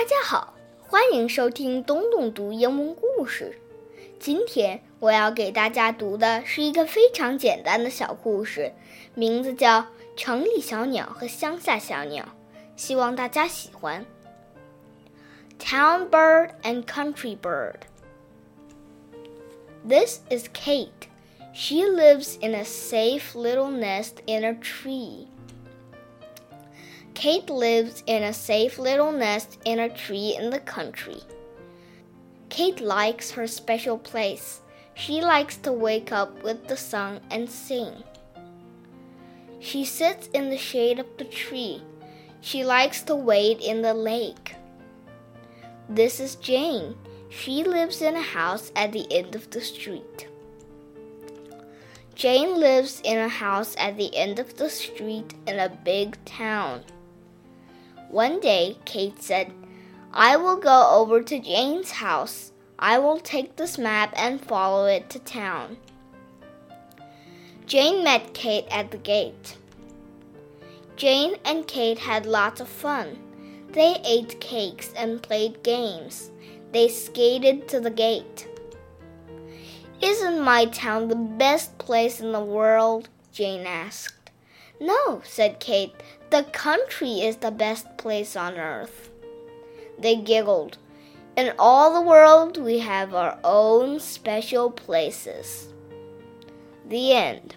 大家好，欢迎收听东东读英文故事。今天我要给大家读的是一个非常简单的小故事，名字叫《城里小鸟和乡下小鸟》，希望大家喜欢。Town bird and country bird. This is Kate. She lives in a safe little nest in a tree. Kate lives in a safe little nest in a tree in the country. Kate likes her special place. She likes to wake up with the sun and sing. She sits in the shade of the tree. She likes to wade in the lake. This is Jane. She lives in a house at the end of the street. Jane lives in a house at the end of the street in a big town. One day, Kate said, I will go over to Jane's house. I will take this map and follow it to town. Jane met Kate at the gate. Jane and Kate had lots of fun. They ate cakes and played games. They skated to the gate. Isn't my town the best place in the world? Jane asked. No, said Kate. The country is the best place on earth. They giggled. In all the world, we have our own special places. The end.